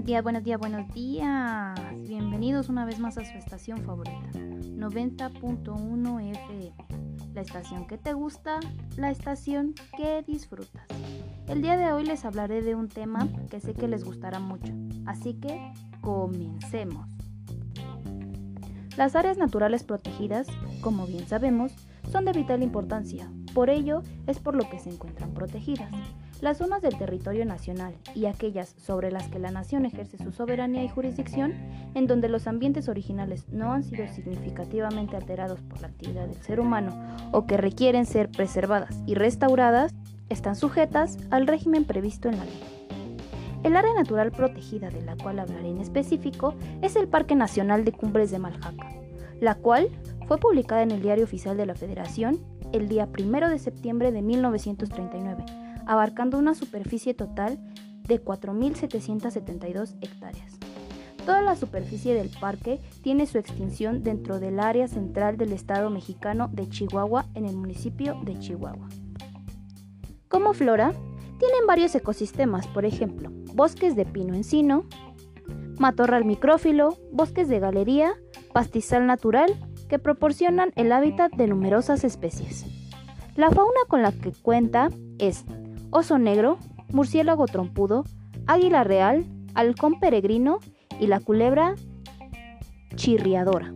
Buenos días, buenos días, buenos días. Bienvenidos una vez más a su estación favorita, 90.1 FM. La estación que te gusta, la estación que disfrutas. El día de hoy les hablaré de un tema que sé que les gustará mucho, así que comencemos. Las áreas naturales protegidas, como bien sabemos, son de vital importancia, por ello es por lo que se encuentran protegidas. Las zonas del territorio nacional y aquellas sobre las que la nación ejerce su soberanía y jurisdicción, en donde los ambientes originales no han sido significativamente alterados por la actividad del ser humano o que requieren ser preservadas y restauradas, están sujetas al régimen previsto en la ley. El área natural protegida de la cual hablaré en específico es el Parque Nacional de Cumbres de Maljaca, la cual fue publicada en el Diario Oficial de la Federación el día 1 de septiembre de 1939 abarcando una superficie total de 4.772 hectáreas. Toda la superficie del parque tiene su extinción dentro del área central del estado mexicano de Chihuahua en el municipio de Chihuahua. Como flora, tienen varios ecosistemas, por ejemplo, bosques de pino encino, matorral micrófilo, bosques de galería, pastizal natural, que proporcionan el hábitat de numerosas especies. La fauna con la que cuenta es oso negro, murciélago trompudo, águila real, halcón peregrino y la culebra chirriadora.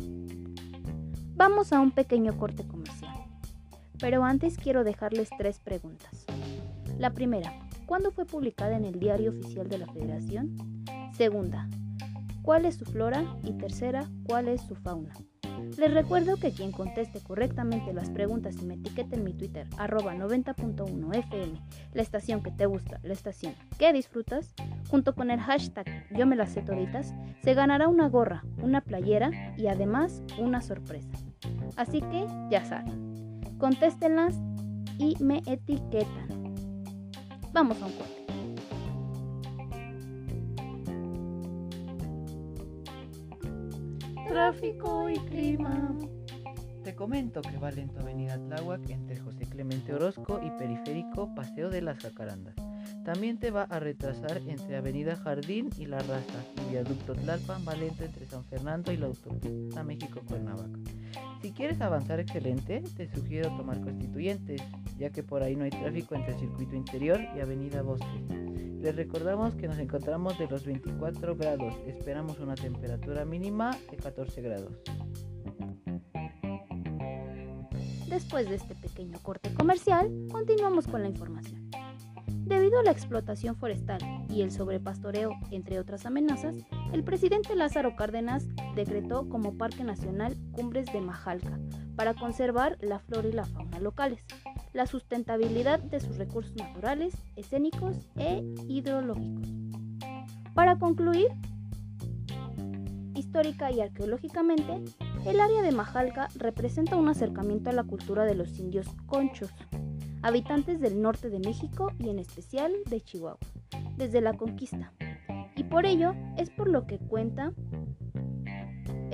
Vamos a un pequeño corte comercial. Pero antes quiero dejarles tres preguntas. La primera, ¿cuándo fue publicada en el Diario Oficial de la Federación? Segunda, ¿cuál es su flora? Y tercera, ¿cuál es su fauna? Les recuerdo que quien conteste correctamente las preguntas y me etiquete en mi Twitter, arroba 90.1 FM, la estación que te gusta, la estación que disfrutas, junto con el hashtag yo me las toditas, se ganará una gorra, una playera y además una sorpresa. Así que ya saben, contéstenlas y me etiquetan. Vamos a un corte. Tráfico y clima. Te comento que va lento Avenida Tláhuac entre José Clemente Orozco y Periférico Paseo de las Jacarandas. También te va a retrasar entre Avenida Jardín y La Raza y Viaducto Tlalpan va lento entre San Fernando y la autopista México-Cuernavaca. Si quieres avanzar excelente, te sugiero tomar Constituyentes, ya que por ahí no hay tráfico entre el circuito interior y Avenida Bosque. Les recordamos que nos encontramos de los 24 grados. Esperamos una temperatura mínima de 14 grados. Después de este pequeño corte comercial, continuamos con la información. Debido a la explotación forestal y el sobrepastoreo, entre otras amenazas, el presidente Lázaro Cárdenas decretó como Parque Nacional Cumbres de Majalca para conservar la flora y la fauna locales la sustentabilidad de sus recursos naturales, escénicos e hidrológicos. Para concluir, histórica y arqueológicamente, el área de Majalca representa un acercamiento a la cultura de los indios conchos, habitantes del norte de México y en especial de Chihuahua, desde la conquista. Y por ello es por lo que cuenta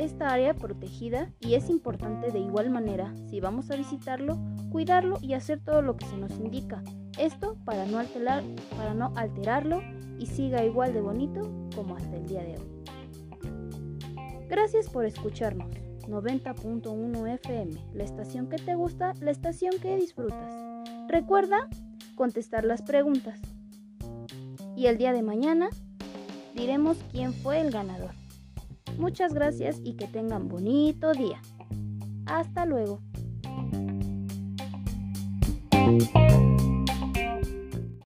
esta área protegida y es importante de igual manera, si vamos a visitarlo, cuidarlo y hacer todo lo que se nos indica. Esto para no, alterar, para no alterarlo y siga igual de bonito como hasta el día de hoy. Gracias por escucharnos. 90.1 FM, la estación que te gusta, la estación que disfrutas. Recuerda contestar las preguntas. Y el día de mañana diremos quién fue el ganador. Muchas gracias y que tengan bonito día. Hasta luego.